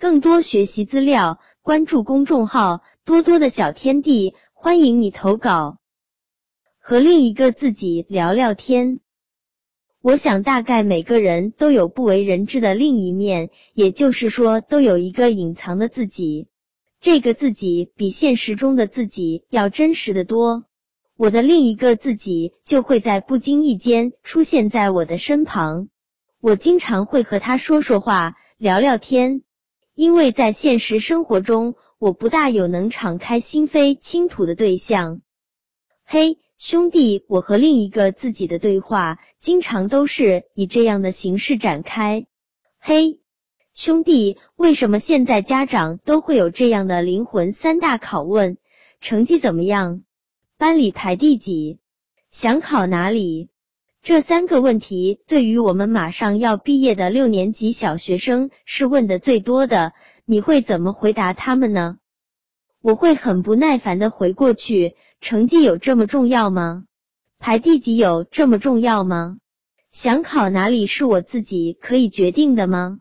更多学习资料，关注公众号“多多的小天地”，欢迎你投稿。和另一个自己聊聊天。我想，大概每个人都有不为人知的另一面，也就是说，都有一个隐藏的自己。这个自己比现实中的自己要真实的多。我的另一个自己就会在不经意间出现在我的身旁，我经常会和他说说话、聊聊天，因为在现实生活中，我不大有能敞开心扉倾吐的对象。嘿。兄弟，我和另一个自己的对话，经常都是以这样的形式展开。嘿，兄弟，为什么现在家长都会有这样的灵魂三大拷问？成绩怎么样？班里排第几？想考哪里？这三个问题，对于我们马上要毕业的六年级小学生是问的最多的。你会怎么回答他们呢？我会很不耐烦的回过去。成绩有这么重要吗？排第几有这么重要吗？想考哪里是我自己可以决定的吗？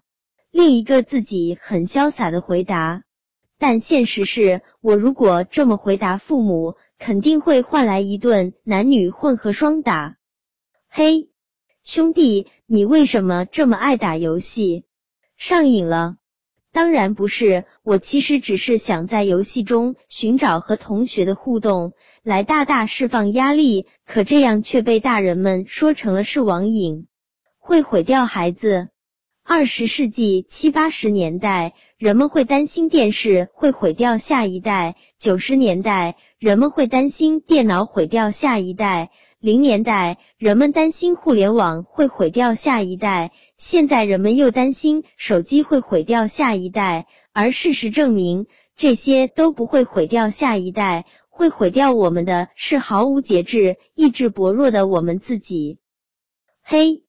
另一个自己很潇洒的回答，但现实是我如果这么回答，父母肯定会换来一顿男女混合双打。嘿，兄弟，你为什么这么爱打游戏？上瘾了？当然不是，我其实只是想在游戏中寻找和同学的互动，来大大释放压力。可这样却被大人们说成了是网瘾，会毁掉孩子。二十世纪七八十年代，人们会担心电视会毁掉下一代；九十年代，人们会担心电脑毁掉下一代。零年代，人们担心互联网会毁掉下一代，现在人们又担心手机会毁掉下一代。而事实证明，这些都不会毁掉下一代，会毁掉我们的是毫无节制、意志薄弱的我们自己。嘿，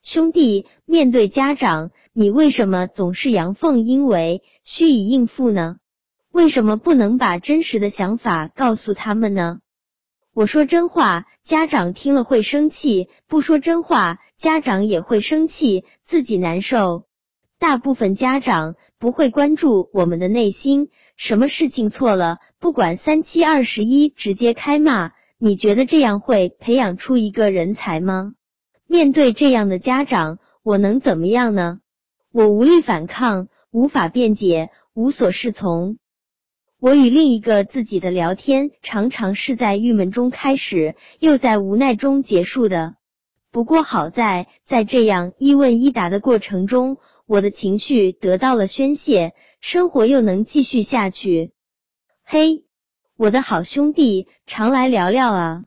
兄弟，面对家长，你为什么总是阳奉阴违、虚以应付呢？为什么不能把真实的想法告诉他们呢？我说真话，家长听了会生气；不说真话，家长也会生气，自己难受。大部分家长不会关注我们的内心，什么事情错了，不管三七二十一，直接开骂。你觉得这样会培养出一个人才吗？面对这样的家长，我能怎么样呢？我无力反抗，无法辩解，无所适从。我与另一个自己的聊天，常常是在郁闷中开始，又在无奈中结束的。不过好在，在这样一问一答的过程中，我的情绪得到了宣泄，生活又能继续下去。嘿，我的好兄弟，常来聊聊啊！